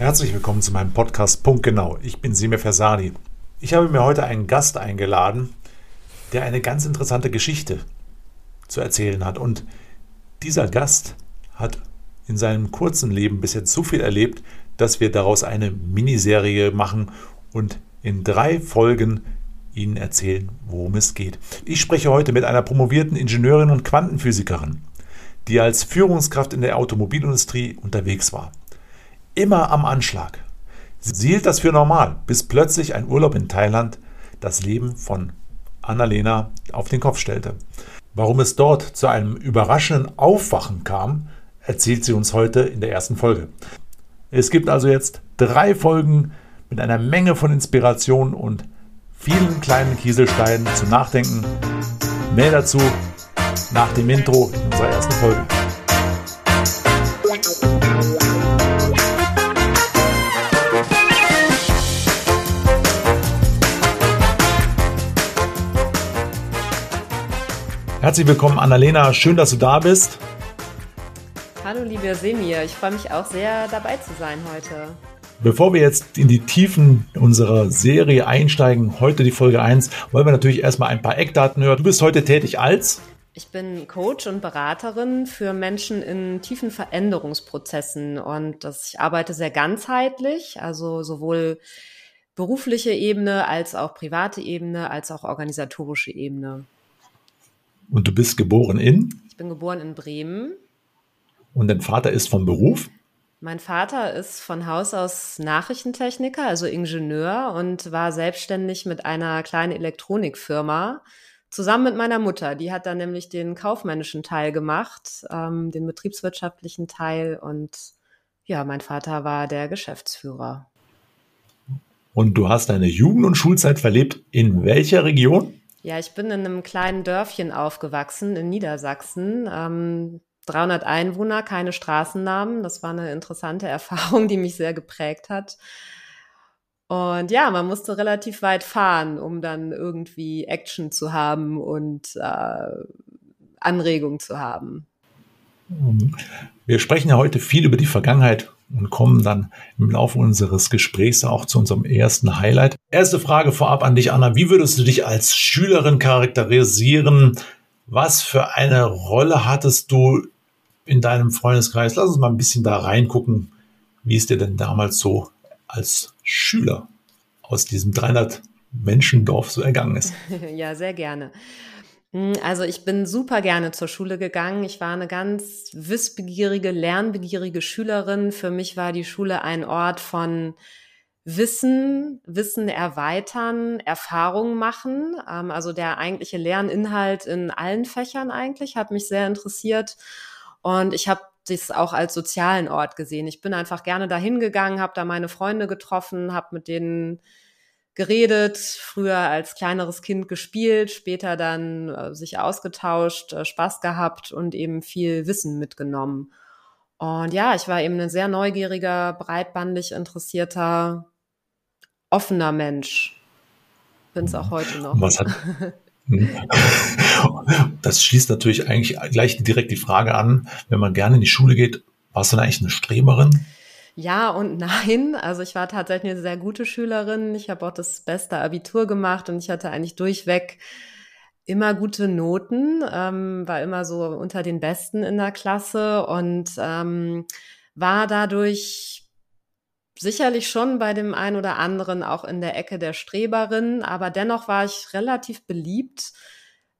Herzlich willkommen zu meinem Podcast Punkt Genau. Ich bin Semir Fersani. Ich habe mir heute einen Gast eingeladen, der eine ganz interessante Geschichte zu erzählen hat. Und dieser Gast hat in seinem kurzen Leben bis jetzt so viel erlebt, dass wir daraus eine Miniserie machen und in drei Folgen Ihnen erzählen, worum es geht. Ich spreche heute mit einer promovierten Ingenieurin und Quantenphysikerin, die als Führungskraft in der Automobilindustrie unterwegs war immer am Anschlag. Sie hielt das für normal, bis plötzlich ein Urlaub in Thailand das Leben von Annalena auf den Kopf stellte. Warum es dort zu einem überraschenden Aufwachen kam, erzählt sie uns heute in der ersten Folge. Es gibt also jetzt drei Folgen mit einer Menge von Inspiration und vielen kleinen Kieselsteinen zum Nachdenken. Mehr dazu nach dem Intro in unserer ersten Folge. Herzlich willkommen, Annalena. Schön, dass du da bist. Hallo, liebe Semir. Ich freue mich auch sehr, dabei zu sein heute. Bevor wir jetzt in die Tiefen unserer Serie einsteigen, heute die Folge 1, wollen wir natürlich erstmal ein paar Eckdaten hören. Du bist heute tätig als? Ich bin Coach und Beraterin für Menschen in tiefen Veränderungsprozessen und das, ich arbeite sehr ganzheitlich, also sowohl berufliche Ebene als auch private Ebene als auch organisatorische Ebene. Und du bist geboren in? Ich bin geboren in Bremen. Und dein Vater ist vom Beruf? Mein Vater ist von Haus aus Nachrichtentechniker, also Ingenieur und war selbstständig mit einer kleinen Elektronikfirma zusammen mit meiner Mutter. Die hat dann nämlich den kaufmännischen Teil gemacht, ähm, den betriebswirtschaftlichen Teil und ja, mein Vater war der Geschäftsführer. Und du hast deine Jugend- und Schulzeit verlebt in welcher Region? Ja, ich bin in einem kleinen Dörfchen aufgewachsen in Niedersachsen. Ähm, 300 Einwohner, keine Straßennamen. Das war eine interessante Erfahrung, die mich sehr geprägt hat. Und ja, man musste relativ weit fahren, um dann irgendwie Action zu haben und äh, Anregung zu haben. Wir sprechen ja heute viel über die Vergangenheit und kommen dann im Laufe unseres Gesprächs auch zu unserem ersten Highlight. Erste Frage vorab an dich, Anna. Wie würdest du dich als Schülerin charakterisieren? Was für eine Rolle hattest du in deinem Freundeskreis? Lass uns mal ein bisschen da reingucken, wie es dir denn damals so als Schüler aus diesem 300 Menschendorf so ergangen ist. Ja, sehr gerne. Hm, also ich bin super gerne zur Schule gegangen. Ich war eine ganz wissbegierige, lernbegierige Schülerin. Für mich war die Schule ein Ort von Wissen, Wissen erweitern, Erfahrungen machen. Ähm, also der eigentliche Lerninhalt in allen Fächern eigentlich hat mich sehr interessiert. Und ich habe das auch als sozialen Ort gesehen. Ich bin einfach gerne dahin gegangen, habe da meine Freunde getroffen, habe mit denen geredet, früher als kleineres Kind gespielt, später dann äh, sich ausgetauscht, äh, Spaß gehabt und eben viel Wissen mitgenommen. Und ja, ich war eben ein sehr neugieriger, breitbandig interessierter, offener Mensch. Bin es auch heute noch. Was hat, hm? das schließt natürlich eigentlich gleich direkt die Frage an, wenn man gerne in die Schule geht, warst du denn eigentlich eine Streberin? Ja und nein. Also ich war tatsächlich eine sehr gute Schülerin. Ich habe auch das beste Abitur gemacht und ich hatte eigentlich durchweg immer gute Noten, ähm, war immer so unter den Besten in der Klasse und ähm, war dadurch sicherlich schon bei dem einen oder anderen auch in der Ecke der Streberin, aber dennoch war ich relativ beliebt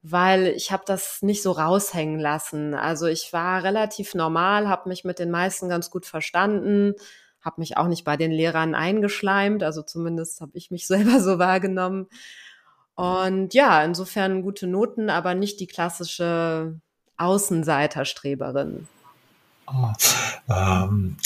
weil ich habe das nicht so raushängen lassen. Also ich war relativ normal, habe mich mit den meisten ganz gut verstanden, habe mich auch nicht bei den Lehrern eingeschleimt, also zumindest habe ich mich selber so wahrgenommen. Und ja, insofern gute Noten, aber nicht die klassische Außenseiterstreberin. Oh, ähm,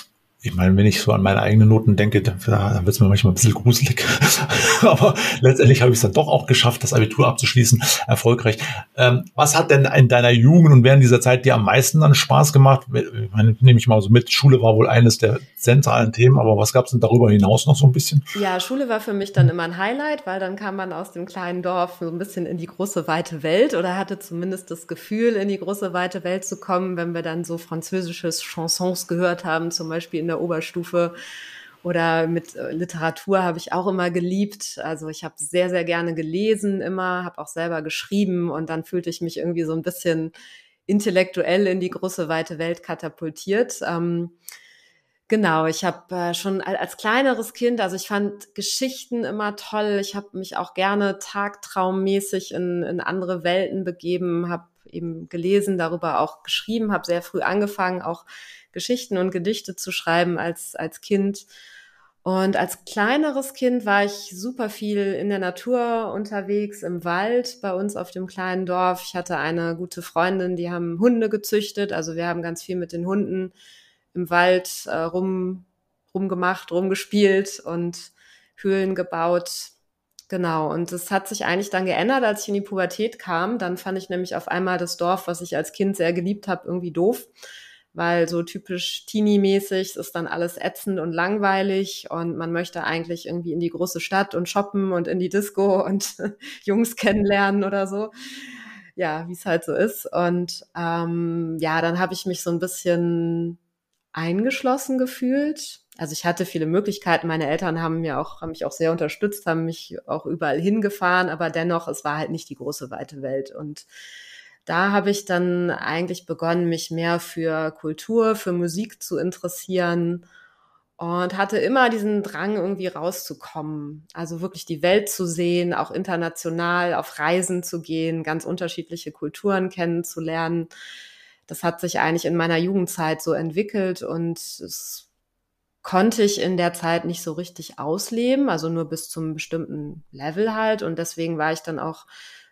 ich meine, wenn ich so an meine eigenen Noten denke, dann, dann wird es mir manchmal ein bisschen gruselig. Aber letztendlich habe ich es dann doch auch geschafft, das Abitur abzuschließen, erfolgreich. Ähm, was hat denn in deiner Jugend und während dieser Zeit dir am meisten dann Spaß gemacht? Ich meine, nehme ich mal so mit, Schule war wohl eines der zentralen Themen, aber was gab es denn darüber hinaus noch so ein bisschen? Ja, Schule war für mich dann immer ein Highlight, weil dann kam man aus dem kleinen Dorf so ein bisschen in die große weite Welt oder hatte zumindest das Gefühl, in die große weite Welt zu kommen, wenn wir dann so französisches Chansons gehört haben, zum Beispiel in der Oberstufe. Oder mit äh, Literatur habe ich auch immer geliebt. Also ich habe sehr, sehr gerne gelesen immer, habe auch selber geschrieben und dann fühlte ich mich irgendwie so ein bisschen intellektuell in die große weite Welt katapultiert. Ähm, Genau, ich habe äh, schon als kleineres Kind, also ich fand Geschichten immer toll. Ich habe mich auch gerne tagtraummäßig in, in andere Welten begeben, habe eben gelesen, darüber auch geschrieben, habe sehr früh angefangen, auch Geschichten und Gedichte zu schreiben als, als Kind. Und als kleineres Kind war ich super viel in der Natur unterwegs, im Wald bei uns auf dem kleinen Dorf. Ich hatte eine gute Freundin, die haben Hunde gezüchtet. Also wir haben ganz viel mit den Hunden im Wald äh, rum, rumgemacht, rumgespielt und Höhlen gebaut. Genau, und das hat sich eigentlich dann geändert, als ich in die Pubertät kam. Dann fand ich nämlich auf einmal das Dorf, was ich als Kind sehr geliebt habe, irgendwie doof, weil so typisch Teenie-mäßig ist dann alles ätzend und langweilig und man möchte eigentlich irgendwie in die große Stadt und shoppen und in die Disco und Jungs kennenlernen oder so. Ja, wie es halt so ist. Und ähm, ja, dann habe ich mich so ein bisschen eingeschlossen gefühlt. Also ich hatte viele Möglichkeiten. Meine Eltern haben mir auch, haben mich auch sehr unterstützt, haben mich auch überall hingefahren, aber dennoch, es war halt nicht die große weite Welt. Und da habe ich dann eigentlich begonnen, mich mehr für Kultur, für Musik zu interessieren und hatte immer diesen Drang, irgendwie rauszukommen. Also wirklich die Welt zu sehen, auch international auf Reisen zu gehen, ganz unterschiedliche Kulturen kennenzulernen das hat sich eigentlich in meiner Jugendzeit so entwickelt und es konnte ich in der Zeit nicht so richtig ausleben, also nur bis zum bestimmten Level halt. Und deswegen war ich dann auch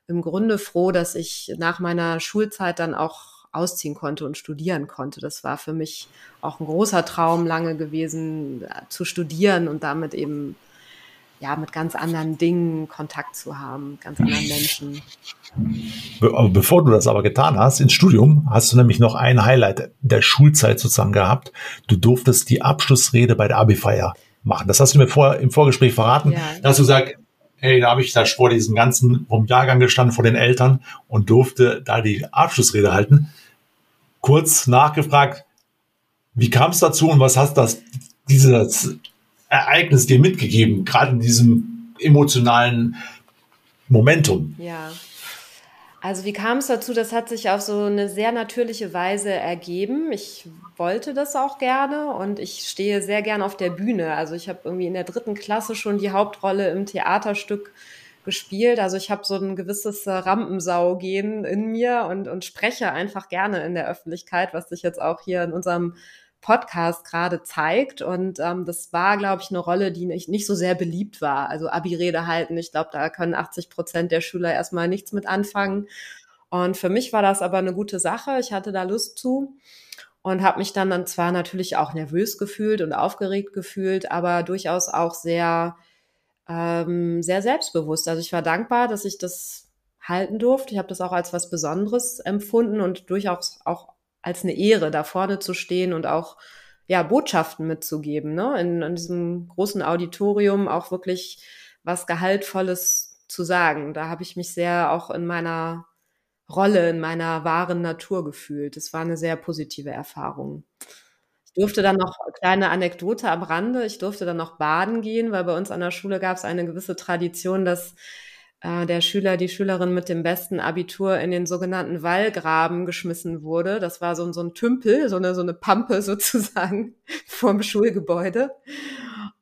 im Grunde froh, dass ich nach meiner Schulzeit dann auch ausziehen konnte und studieren konnte. Das war für mich auch ein großer Traum lange gewesen, äh, zu studieren und damit eben ja, mit ganz anderen Dingen Kontakt zu haben, ganz anderen Menschen. Be bevor du das aber getan hast, ins Studium, hast du nämlich noch ein Highlight der Schulzeit sozusagen gehabt. Du durftest die Abschlussrede bei der Abi-Feier machen. Das hast du mir vor, im Vorgespräch verraten. Ja. Da hast du gesagt, hey, da habe ich da vor diesem ganzen vom Jahrgang gestanden, vor den Eltern und durfte da die Abschlussrede halten. Kurz nachgefragt, wie kam es dazu und was hast das, dieses Ereignis dir mitgegeben, gerade in diesem emotionalen Momentum? Ja. Also wie kam es dazu? Das hat sich auf so eine sehr natürliche Weise ergeben. Ich wollte das auch gerne und ich stehe sehr gern auf der Bühne. Also ich habe irgendwie in der dritten Klasse schon die Hauptrolle im Theaterstück gespielt. Also ich habe so ein gewisses Rampensau-Gehen in mir und, und spreche einfach gerne in der Öffentlichkeit, was sich jetzt auch hier in unserem Podcast gerade zeigt. Und ähm, das war, glaube ich, eine Rolle, die nicht, nicht so sehr beliebt war. Also Abi-Rede halten, ich glaube, da können 80 Prozent der Schüler erstmal nichts mit anfangen. Und für mich war das aber eine gute Sache. Ich hatte da Lust zu und habe mich dann, dann zwar natürlich auch nervös gefühlt und aufgeregt gefühlt, aber durchaus auch sehr, ähm, sehr selbstbewusst. Also ich war dankbar, dass ich das halten durfte. Ich habe das auch als was Besonderes empfunden und durchaus auch als eine Ehre, da vorne zu stehen und auch ja, Botschaften mitzugeben, ne? In, in diesem großen Auditorium auch wirklich was Gehaltvolles zu sagen. Da habe ich mich sehr auch in meiner Rolle, in meiner wahren Natur gefühlt. Das war eine sehr positive Erfahrung. Ich durfte dann noch kleine Anekdote am Rande. Ich durfte dann noch baden gehen, weil bei uns an der Schule gab es eine gewisse Tradition, dass äh, der Schüler, die Schülerin mit dem besten Abitur in den sogenannten Wallgraben geschmissen wurde. Das war so, so ein Tümpel, so eine, so eine Pampe sozusagen vorm Schulgebäude.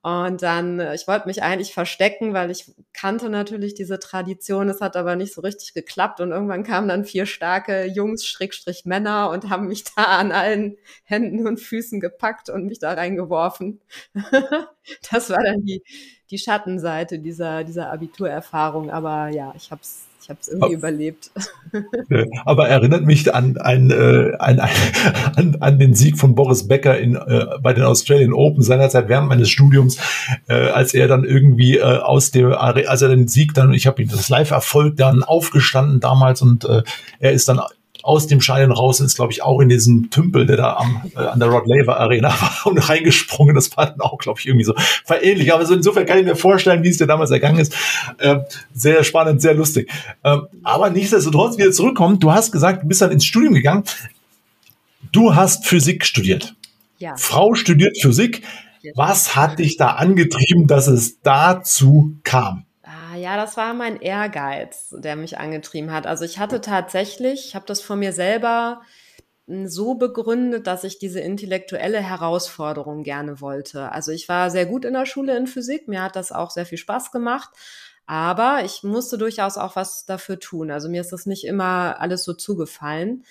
Und dann, äh, ich wollte mich eigentlich verstecken, weil ich kannte natürlich diese Tradition. Es hat aber nicht so richtig geklappt. Und irgendwann kamen dann vier starke Jungs, Schrägstrich Männer, und haben mich da an allen Händen und Füßen gepackt und mich da reingeworfen. das war dann die, die Schattenseite dieser, dieser Abiturerfahrung. Aber ja, ich habe es habe es irgendwie aber, überlebt. Aber erinnert mich an, an, äh, an, an, an den Sieg von Boris Becker in, äh, bei den Australian Open seinerzeit während meines Studiums, äh, als er dann irgendwie äh, aus dem, als er den Sieg dann, ich habe ihn das Live-Erfolg dann aufgestanden damals und äh, er ist dann aus dem Schein raus ist, glaube ich, auch in diesen Tümpel, der da am, äh, an der Rod Laver Arena war und reingesprungen. Das war dann auch, glaube ich, irgendwie so verähnlich. Aber so insofern kann ich mir vorstellen, wie es dir damals ergangen ist. Äh, sehr spannend, sehr lustig. Äh, aber nichtsdestotrotz wieder zurückkommen. Du hast gesagt, du bist dann ins Studium gegangen. Du hast Physik studiert. Ja. Frau studiert Physik. Was hat dich da angetrieben, dass es dazu kam? Ja, das war mein Ehrgeiz, der mich angetrieben hat. Also ich hatte tatsächlich, ich habe das von mir selber so begründet, dass ich diese intellektuelle Herausforderung gerne wollte. Also ich war sehr gut in der Schule in Physik, mir hat das auch sehr viel Spaß gemacht, aber ich musste durchaus auch was dafür tun. Also mir ist das nicht immer alles so zugefallen,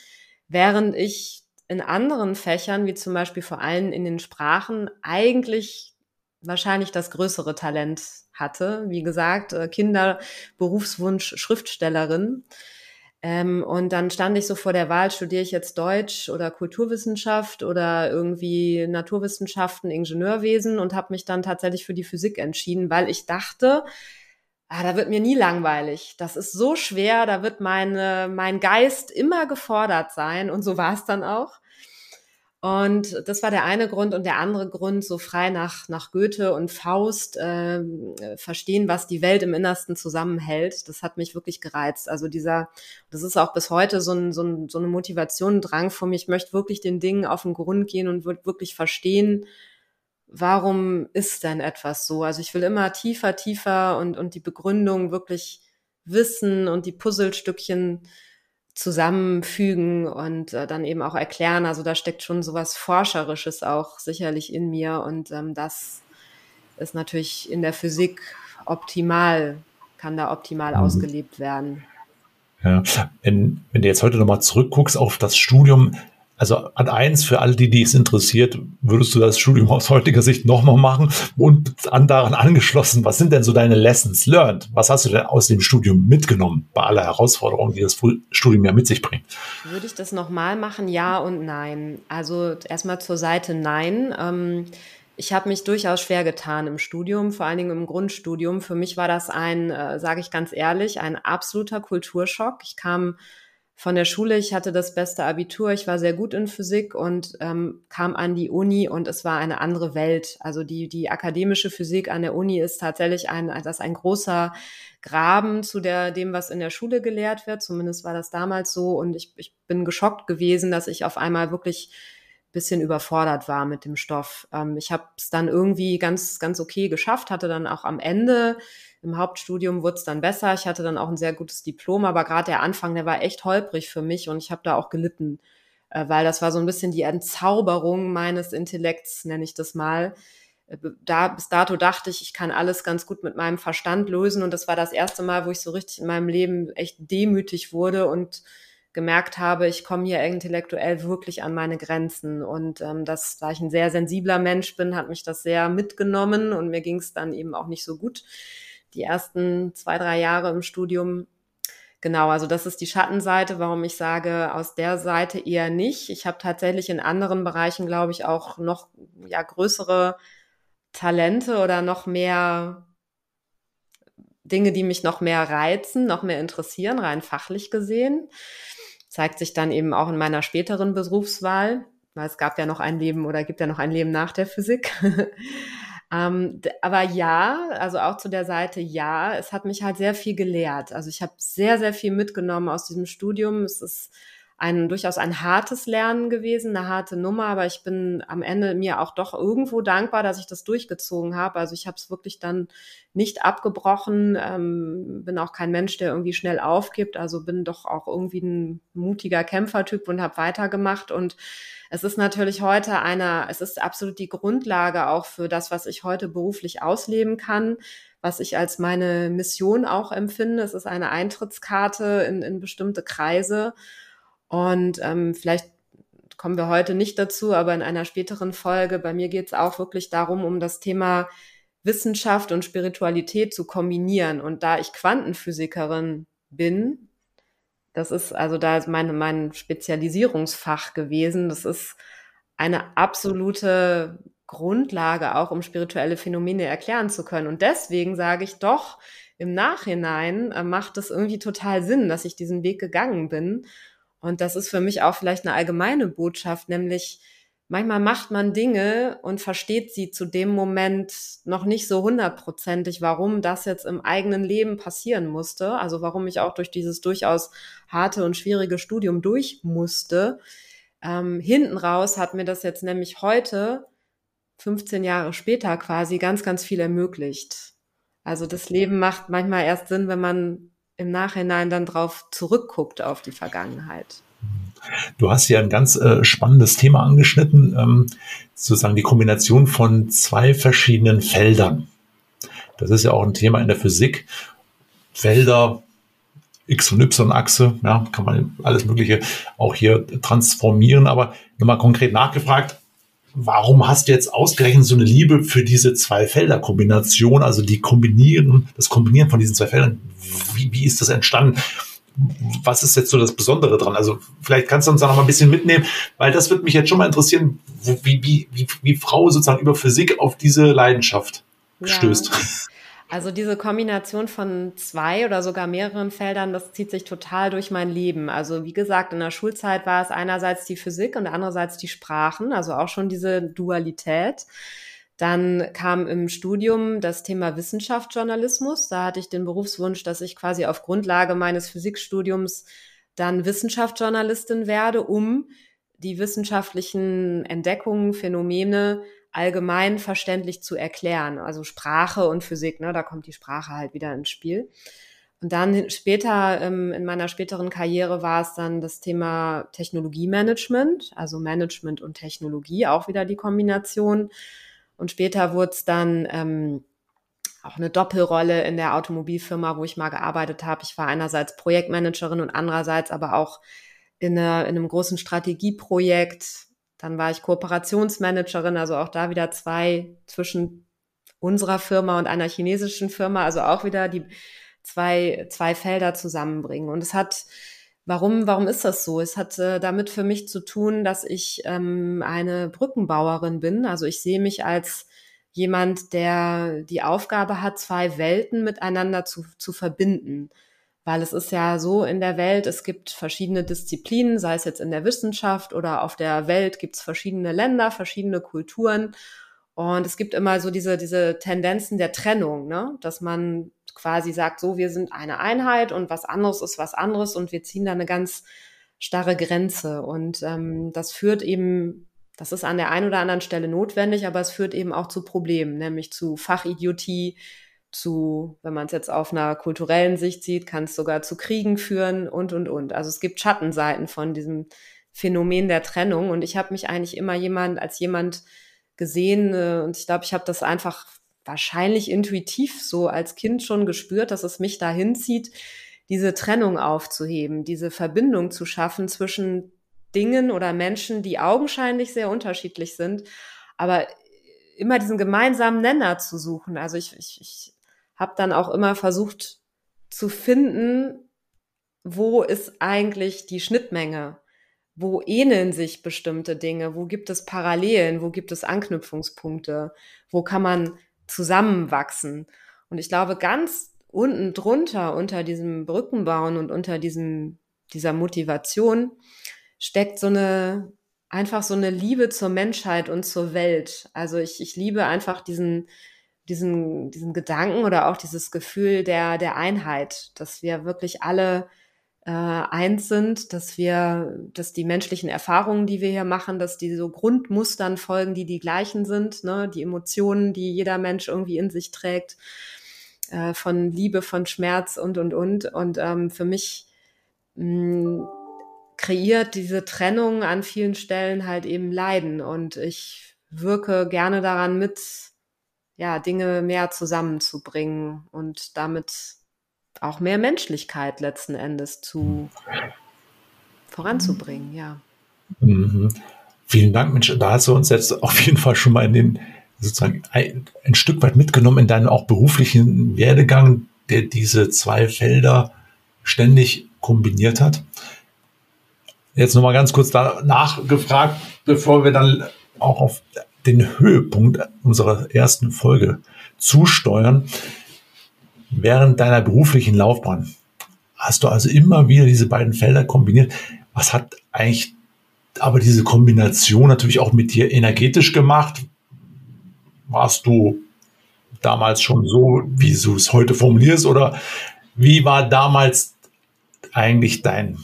während ich in anderen Fächern, wie zum Beispiel vor allem in den Sprachen, eigentlich wahrscheinlich das größere Talent hatte. Wie gesagt, äh, Kinder, Berufswunsch, Schriftstellerin. Ähm, und dann stand ich so vor der Wahl, studiere ich jetzt Deutsch oder Kulturwissenschaft oder irgendwie Naturwissenschaften, Ingenieurwesen und habe mich dann tatsächlich für die Physik entschieden, weil ich dachte, ah, da wird mir nie langweilig. Das ist so schwer, da wird meine, mein Geist immer gefordert sein und so war es dann auch. Und das war der eine Grund und der andere Grund, so frei nach, nach Goethe und Faust äh, verstehen, was die Welt im Innersten zusammenhält. Das hat mich wirklich gereizt. Also dieser, das ist auch bis heute so, ein, so, ein, so eine Motivation, Drang von mir. Ich möchte wirklich den Dingen auf den Grund gehen und wirklich verstehen, warum ist denn etwas so? Also ich will immer tiefer, tiefer und, und die Begründung wirklich wissen und die Puzzlestückchen zusammenfügen und äh, dann eben auch erklären. Also da steckt schon sowas Forscherisches auch sicherlich in mir und ähm, das ist natürlich in der Physik optimal, kann da optimal mhm. ausgelebt werden. Ja, wenn, wenn du jetzt heute nochmal zurückguckst auf das Studium, also an eins für alle, die, die es interessiert, würdest du das Studium aus heutiger Sicht nochmal machen und an daran angeschlossen, was sind denn so deine Lessons learned? Was hast du denn aus dem Studium mitgenommen bei aller Herausforderungen, die das Studium ja mit sich bringt? Würde ich das nochmal machen? Ja und nein. Also erstmal zur Seite nein. Ähm, ich habe mich durchaus schwer getan im Studium, vor allen Dingen im Grundstudium. Für mich war das ein, äh, sage ich ganz ehrlich, ein absoluter Kulturschock. Ich kam von der Schule. Ich hatte das beste Abitur, ich war sehr gut in Physik und ähm, kam an die Uni und es war eine andere Welt. Also die, die akademische Physik an der Uni ist tatsächlich ein, das ist ein großer Graben zu der, dem, was in der Schule gelehrt wird. Zumindest war das damals so und ich, ich bin geschockt gewesen, dass ich auf einmal wirklich bisschen überfordert war mit dem Stoff. Ähm, ich habe es dann irgendwie ganz, ganz okay geschafft, hatte dann auch am Ende im Hauptstudium wurde es dann besser. Ich hatte dann auch ein sehr gutes Diplom, aber gerade der Anfang, der war echt holprig für mich und ich habe da auch gelitten, äh, weil das war so ein bisschen die Entzauberung meines Intellekts, nenne ich das mal. Äh, da, bis dato dachte ich, ich kann alles ganz gut mit meinem Verstand lösen und das war das erste Mal, wo ich so richtig in meinem Leben echt demütig wurde und gemerkt habe, ich komme hier intellektuell wirklich an meine Grenzen. Und ähm, das, da ich ein sehr sensibler Mensch bin, hat mich das sehr mitgenommen und mir ging es dann eben auch nicht so gut die ersten zwei, drei Jahre im Studium. Genau, also das ist die Schattenseite, warum ich sage, aus der Seite eher nicht. Ich habe tatsächlich in anderen Bereichen, glaube ich, auch noch ja, größere Talente oder noch mehr Dinge, die mich noch mehr reizen, noch mehr interessieren, rein fachlich gesehen. Zeigt sich dann eben auch in meiner späteren Berufswahl, weil es gab ja noch ein Leben oder gibt ja noch ein Leben nach der Physik. Ähm, aber ja, also auch zu der Seite ja, es hat mich halt sehr viel gelehrt. Also ich habe sehr, sehr viel mitgenommen aus diesem Studium. Es ist ein durchaus ein hartes Lernen gewesen, eine harte Nummer, aber ich bin am Ende mir auch doch irgendwo dankbar, dass ich das durchgezogen habe. Also ich habe es wirklich dann nicht abgebrochen, ähm, bin auch kein Mensch, der irgendwie schnell aufgibt, also bin doch auch irgendwie ein mutiger Kämpfertyp und habe weitergemacht und es ist natürlich heute eine, es ist absolut die Grundlage auch für das, was ich heute beruflich ausleben kann was ich als meine Mission auch empfinde. Es ist eine Eintrittskarte in, in bestimmte Kreise. Und ähm, vielleicht kommen wir heute nicht dazu, aber in einer späteren Folge, bei mir geht es auch wirklich darum, um das Thema Wissenschaft und Spiritualität zu kombinieren. Und da ich Quantenphysikerin bin, das ist also da ist meine, mein Spezialisierungsfach gewesen. Das ist eine absolute Grundlage auch, um spirituelle Phänomene erklären zu können. Und deswegen sage ich doch, im Nachhinein äh, macht es irgendwie total Sinn, dass ich diesen Weg gegangen bin und das ist für mich auch vielleicht eine allgemeine Botschaft, nämlich manchmal macht man Dinge und versteht sie zu dem Moment noch nicht so hundertprozentig, warum das jetzt im eigenen Leben passieren musste. Also warum ich auch durch dieses durchaus harte und schwierige Studium durch musste. Ähm, hinten raus hat mir das jetzt nämlich heute 15 Jahre später quasi ganz, ganz viel ermöglicht. Also das Leben macht manchmal erst Sinn, wenn man im Nachhinein dann drauf zurückguckt auf die Vergangenheit. Du hast ja ein ganz äh, spannendes Thema angeschnitten, ähm, sozusagen die Kombination von zwei verschiedenen Feldern. Das ist ja auch ein Thema in der Physik. Felder, X- und Y-Achse, ja, kann man alles Mögliche auch hier transformieren. Aber nochmal konkret nachgefragt, warum hast du jetzt ausgerechnet so eine Liebe für diese zwei Felder-Kombination, also die kombinieren, das Kombinieren von diesen zwei Feldern? Wie, wie ist das entstanden? Was ist jetzt so das Besondere dran? Also vielleicht kannst du uns da noch mal ein bisschen mitnehmen, weil das wird mich jetzt schon mal interessieren, wie, wie, wie, wie Frau sozusagen über Physik auf diese Leidenschaft stößt. Ja. Also diese Kombination von zwei oder sogar mehreren Feldern, das zieht sich total durch mein Leben. Also wie gesagt, in der Schulzeit war es einerseits die Physik und andererseits die Sprachen, also auch schon diese Dualität. Dann kam im Studium das Thema Wissenschaftsjournalismus. Da hatte ich den Berufswunsch, dass ich quasi auf Grundlage meines Physikstudiums dann Wissenschaftsjournalistin werde, um die wissenschaftlichen Entdeckungen, Phänomene allgemein verständlich zu erklären. Also Sprache und Physik, ne, da kommt die Sprache halt wieder ins Spiel. Und dann später, ähm, in meiner späteren Karriere war es dann das Thema Technologiemanagement, also Management und Technologie, auch wieder die Kombination. Und später wurde es dann ähm, auch eine Doppelrolle in der Automobilfirma, wo ich mal gearbeitet habe. Ich war einerseits Projektmanagerin und andererseits aber auch in, eine, in einem großen Strategieprojekt dann war ich Kooperationsmanagerin, also auch da wieder zwei zwischen unserer Firma und einer chinesischen Firma, also auch wieder die zwei, zwei Felder zusammenbringen. Und es hat, warum, warum ist das so? Es hat äh, damit für mich zu tun, dass ich ähm, eine Brückenbauerin bin. Also ich sehe mich als jemand, der die Aufgabe hat, zwei Welten miteinander zu, zu verbinden weil es ist ja so in der Welt, es gibt verschiedene Disziplinen, sei es jetzt in der Wissenschaft oder auf der Welt gibt es verschiedene Länder, verschiedene Kulturen. Und es gibt immer so diese, diese Tendenzen der Trennung, ne? dass man quasi sagt, so, wir sind eine Einheit und was anderes ist was anderes und wir ziehen da eine ganz starre Grenze. Und ähm, das führt eben, das ist an der einen oder anderen Stelle notwendig, aber es führt eben auch zu Problemen, nämlich zu Fachidiotie, zu, wenn man es jetzt auf einer kulturellen Sicht sieht, kann es sogar zu Kriegen führen und, und, und. Also es gibt Schattenseiten von diesem Phänomen der Trennung und ich habe mich eigentlich immer jemand als jemand gesehen äh, und ich glaube, ich habe das einfach wahrscheinlich intuitiv so als Kind schon gespürt, dass es mich dahin zieht, diese Trennung aufzuheben, diese Verbindung zu schaffen zwischen Dingen oder Menschen, die augenscheinlich sehr unterschiedlich sind, aber immer diesen gemeinsamen Nenner zu suchen. Also ich, ich, ich habe dann auch immer versucht zu finden, wo ist eigentlich die Schnittmenge? Wo ähneln sich bestimmte Dinge? Wo gibt es Parallelen? Wo gibt es Anknüpfungspunkte? Wo kann man zusammenwachsen? Und ich glaube, ganz unten drunter, unter diesem Brückenbauen und unter diesem, dieser Motivation steckt so eine, einfach so eine Liebe zur Menschheit und zur Welt. Also ich, ich liebe einfach diesen, diesen, diesen Gedanken oder auch dieses Gefühl der, der Einheit, dass wir wirklich alle äh, eins sind, dass wir, dass die menschlichen Erfahrungen, die wir hier machen, dass die so Grundmustern folgen, die die gleichen sind, ne? die Emotionen, die jeder Mensch irgendwie in sich trägt, äh, von Liebe, von Schmerz und, und, und. Und ähm, für mich mh, kreiert diese Trennung an vielen Stellen halt eben Leiden und ich wirke gerne daran mit, ja, Dinge mehr zusammenzubringen und damit auch mehr Menschlichkeit letzten Endes zu voranzubringen, ja. Mhm. Vielen Dank, Mensch. Da hast du uns jetzt auf jeden Fall schon mal in den sozusagen ein, ein Stück weit mitgenommen in deinen auch beruflichen Werdegang, der diese zwei Felder ständig kombiniert hat. Jetzt nochmal ganz kurz danach gefragt, bevor wir dann auch auf den Höhepunkt unserer ersten Folge zusteuern. Während deiner beruflichen Laufbahn hast du also immer wieder diese beiden Felder kombiniert. Was hat eigentlich aber diese Kombination natürlich auch mit dir energetisch gemacht? Warst du damals schon so, wie du es heute formulierst, oder wie war damals eigentlich dein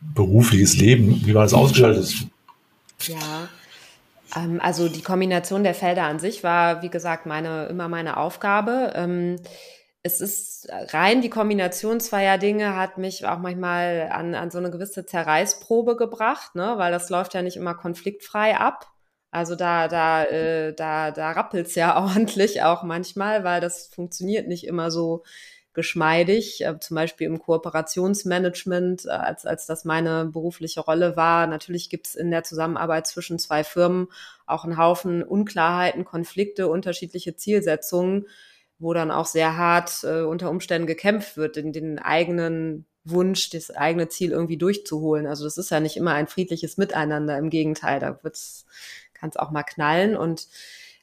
berufliches Leben? Wie war das ausgestaltet? Ja, Ähm, also die Kombination der Felder an sich war, wie gesagt, meine, immer meine Aufgabe. Ähm, es ist rein die Kombination zweier Dinge hat mich auch manchmal an, an so eine gewisse Zerreißprobe gebracht, ne? weil das läuft ja nicht immer konfliktfrei ab. Also da, da, äh, da, da rappelt's ja ordentlich auch manchmal, weil das funktioniert nicht immer so geschmeidig. Äh, zum Beispiel im Kooperationsmanagement, äh, als, als das meine berufliche Rolle war. Natürlich gibt's in der Zusammenarbeit zwischen zwei Firmen auch einen Haufen Unklarheiten, Konflikte, unterschiedliche Zielsetzungen wo dann auch sehr hart äh, unter Umständen gekämpft wird, den, den eigenen Wunsch, das eigene Ziel irgendwie durchzuholen. Also das ist ja nicht immer ein friedliches Miteinander. Im Gegenteil, da kann es auch mal knallen. Und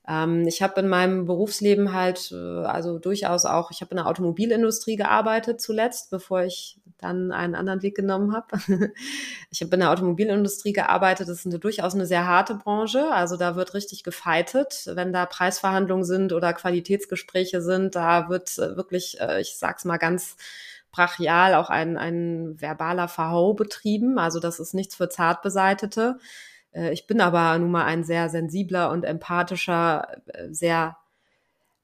ähm, ich habe in meinem Berufsleben halt, äh, also durchaus auch, ich habe in der Automobilindustrie gearbeitet zuletzt, bevor ich dann einen anderen Weg genommen habe. ich habe in der Automobilindustrie gearbeitet. Das ist eine, durchaus eine sehr harte Branche. Also da wird richtig gefeitet, wenn da Preisverhandlungen sind oder Qualitätsgespräche sind. Da wird äh, wirklich, äh, ich sag's mal ganz brachial, auch ein, ein verbaler Verhau betrieben. Also das ist nichts für Zartbeseitete. Äh, ich bin aber nun mal ein sehr sensibler und empathischer, sehr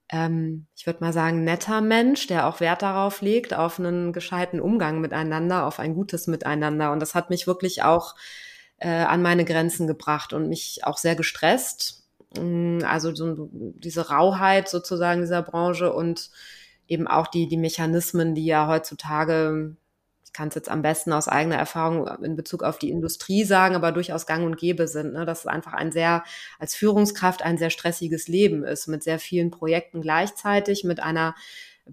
ähm, ich würde mal sagen, netter Mensch, der auch Wert darauf legt, auf einen gescheiten Umgang miteinander, auf ein gutes Miteinander. Und das hat mich wirklich auch äh, an meine Grenzen gebracht und mich auch sehr gestresst. Mm, also so, diese Rauheit sozusagen dieser Branche und eben auch die, die Mechanismen, die ja heutzutage kann es jetzt am besten aus eigener Erfahrung in Bezug auf die Industrie sagen, aber durchaus gang und gäbe sind, ne? dass es einfach ein sehr, als Führungskraft ein sehr stressiges Leben ist, mit sehr vielen Projekten gleichzeitig, mit einer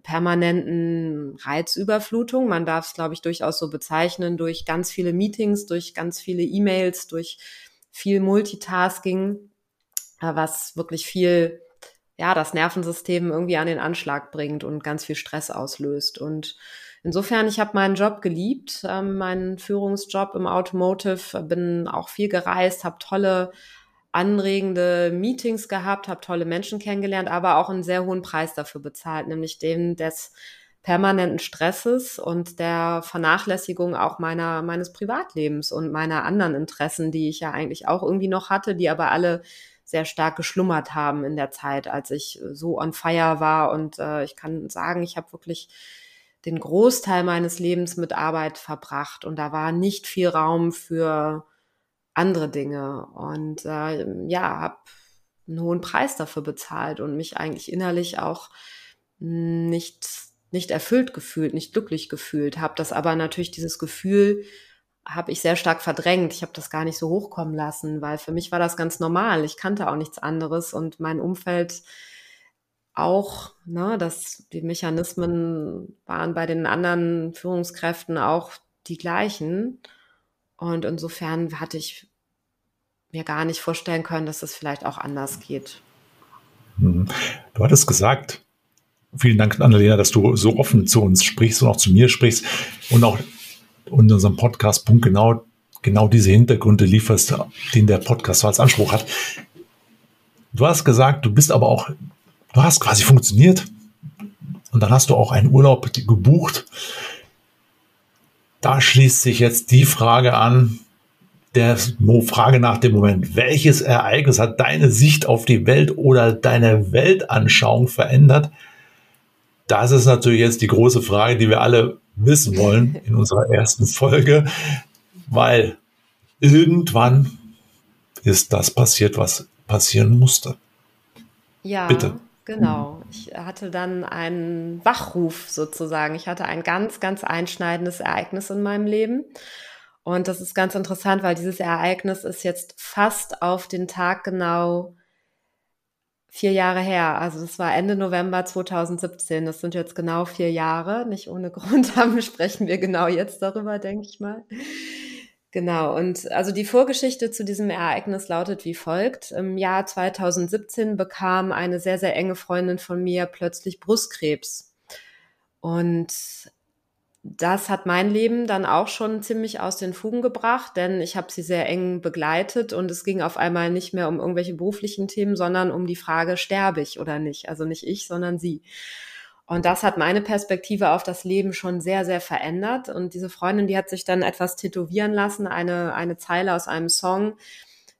permanenten Reizüberflutung. Man darf es, glaube ich, durchaus so bezeichnen, durch ganz viele Meetings, durch ganz viele E-Mails, durch viel Multitasking, äh, was wirklich viel, ja, das Nervensystem irgendwie an den Anschlag bringt und ganz viel Stress auslöst. Und Insofern, ich habe meinen Job geliebt, ähm, meinen Führungsjob im Automotive, bin auch viel gereist, habe tolle anregende Meetings gehabt, habe tolle Menschen kennengelernt, aber auch einen sehr hohen Preis dafür bezahlt, nämlich den des permanenten Stresses und der Vernachlässigung auch meiner meines Privatlebens und meiner anderen Interessen, die ich ja eigentlich auch irgendwie noch hatte, die aber alle sehr stark geschlummert haben in der Zeit, als ich so on fire war. Und äh, ich kann sagen, ich habe wirklich den Großteil meines Lebens mit Arbeit verbracht. Und da war nicht viel Raum für andere Dinge. Und äh, ja, habe einen hohen Preis dafür bezahlt und mich eigentlich innerlich auch nicht nicht erfüllt gefühlt, nicht glücklich gefühlt, habe das aber natürlich dieses Gefühl habe ich sehr stark verdrängt. Ich habe das gar nicht so hochkommen lassen, weil für mich war das ganz normal. Ich kannte auch nichts anderes und mein Umfeld auch, ne, dass die Mechanismen waren bei den anderen Führungskräften auch die gleichen. Und insofern hatte ich mir gar nicht vorstellen können, dass das vielleicht auch anders geht. Mhm. Du hattest gesagt, vielen Dank, Annalena, dass du so offen zu uns sprichst und auch zu mir sprichst und auch in unserem Podcast Punkt genau, genau diese Hintergründe lieferst, den der Podcast so als Anspruch hat. Du hast gesagt, du bist aber auch du hast quasi funktioniert und dann hast du auch einen Urlaub gebucht. Da schließt sich jetzt die Frage an, der Frage nach dem Moment, welches Ereignis hat deine Sicht auf die Welt oder deine Weltanschauung verändert? Das ist natürlich jetzt die große Frage, die wir alle wissen wollen in unserer ersten Folge, weil irgendwann ist das passiert, was passieren musste. Ja. Bitte. Genau. Ich hatte dann einen Wachruf sozusagen. Ich hatte ein ganz, ganz einschneidendes Ereignis in meinem Leben. Und das ist ganz interessant, weil dieses Ereignis ist jetzt fast auf den Tag genau vier Jahre her. Also das war Ende November 2017. Das sind jetzt genau vier Jahre. Nicht ohne Grund haben sprechen wir genau jetzt darüber, denke ich mal. Genau, und also die Vorgeschichte zu diesem Ereignis lautet wie folgt. Im Jahr 2017 bekam eine sehr, sehr enge Freundin von mir plötzlich Brustkrebs. Und das hat mein Leben dann auch schon ziemlich aus den Fugen gebracht, denn ich habe sie sehr eng begleitet und es ging auf einmal nicht mehr um irgendwelche beruflichen Themen, sondern um die Frage, sterbe ich oder nicht? Also nicht ich, sondern sie. Und das hat meine Perspektive auf das Leben schon sehr, sehr verändert. Und diese Freundin, die hat sich dann etwas tätowieren lassen, eine, eine Zeile aus einem Song,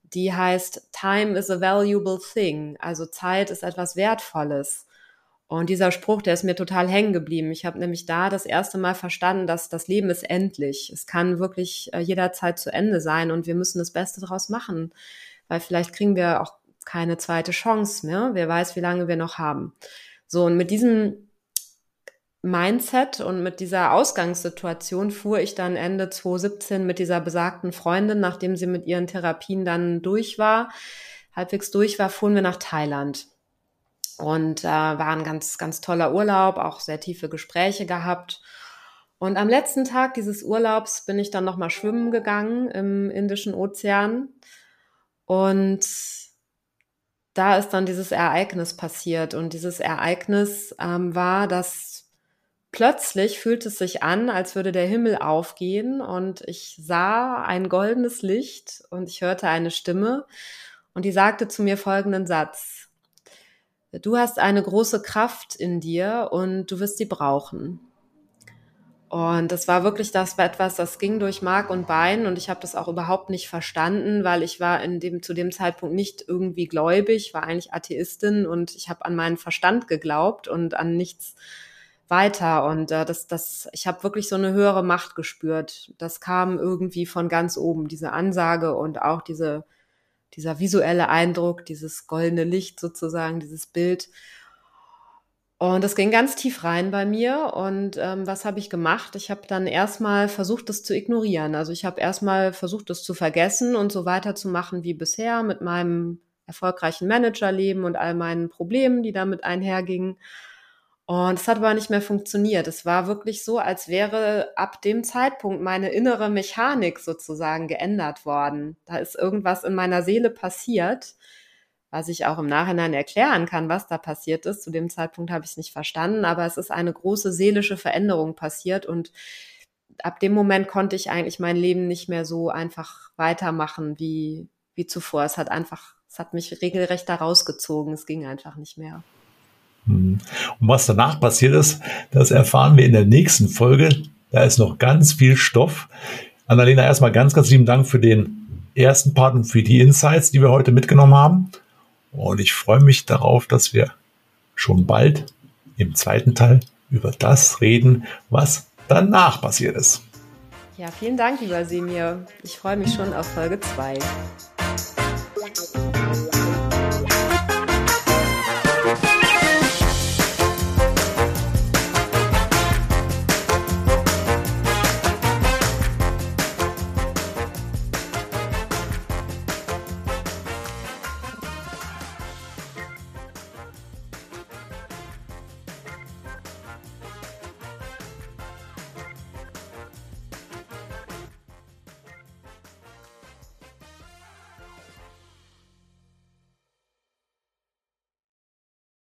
die heißt Time is a valuable thing. Also Zeit ist etwas Wertvolles. Und dieser Spruch, der ist mir total hängen geblieben. Ich habe nämlich da das erste Mal verstanden, dass das Leben ist endlich. Es kann wirklich äh, jederzeit zu Ende sein und wir müssen das Beste daraus machen, weil vielleicht kriegen wir auch keine zweite Chance mehr. Wer weiß, wie lange wir noch haben. So, und mit diesem Mindset und mit dieser Ausgangssituation fuhr ich dann Ende 2017 mit dieser besagten Freundin, nachdem sie mit ihren Therapien dann durch war, halbwegs durch war, fuhren wir nach Thailand. Und äh, war ein ganz, ganz toller Urlaub, auch sehr tiefe Gespräche gehabt. Und am letzten Tag dieses Urlaubs bin ich dann nochmal schwimmen gegangen im Indischen Ozean. Und da ist dann dieses Ereignis passiert. Und dieses Ereignis ähm, war, dass plötzlich fühlt es sich an, als würde der Himmel aufgehen und ich sah ein goldenes Licht und ich hörte eine Stimme und die sagte zu mir folgenden Satz. Du hast eine große Kraft in dir und du wirst sie brauchen. Und das war wirklich das war etwas, das ging durch Mark und Bein und ich habe das auch überhaupt nicht verstanden, weil ich war in dem zu dem Zeitpunkt nicht irgendwie gläubig, war eigentlich Atheistin und ich habe an meinen Verstand geglaubt und an nichts weiter. Und äh, das, das, ich habe wirklich so eine höhere Macht gespürt. Das kam irgendwie von ganz oben, diese Ansage und auch diese, dieser visuelle Eindruck, dieses goldene Licht sozusagen, dieses Bild. Und das ging ganz tief rein bei mir. Und ähm, was habe ich gemacht? Ich habe dann erstmal versucht, das zu ignorieren. Also ich habe erstmal versucht, das zu vergessen und so weiterzumachen wie bisher mit meinem erfolgreichen Managerleben und all meinen Problemen, die damit einhergingen. Und es hat aber nicht mehr funktioniert. Es war wirklich so, als wäre ab dem Zeitpunkt meine innere Mechanik sozusagen geändert worden. Da ist irgendwas in meiner Seele passiert, was ich auch im Nachhinein erklären kann, was da passiert ist. Zu dem Zeitpunkt habe ich es nicht verstanden, aber es ist eine große seelische Veränderung passiert und ab dem Moment konnte ich eigentlich mein Leben nicht mehr so einfach weitermachen wie, wie zuvor. Es hat einfach, es hat mich regelrecht da rausgezogen. Es ging einfach nicht mehr. Hm. Und was danach passiert ist, das erfahren wir in der nächsten Folge. Da ist noch ganz viel Stoff. Annalena, erstmal ganz, ganz lieben Dank für den ersten Part und für die Insights, die wir heute mitgenommen haben. Und ich freue mich darauf, dass wir schon bald im zweiten Teil über das reden, was danach passiert ist. Ja, vielen Dank, lieber Semir. Ich freue mich schon auf Folge 2.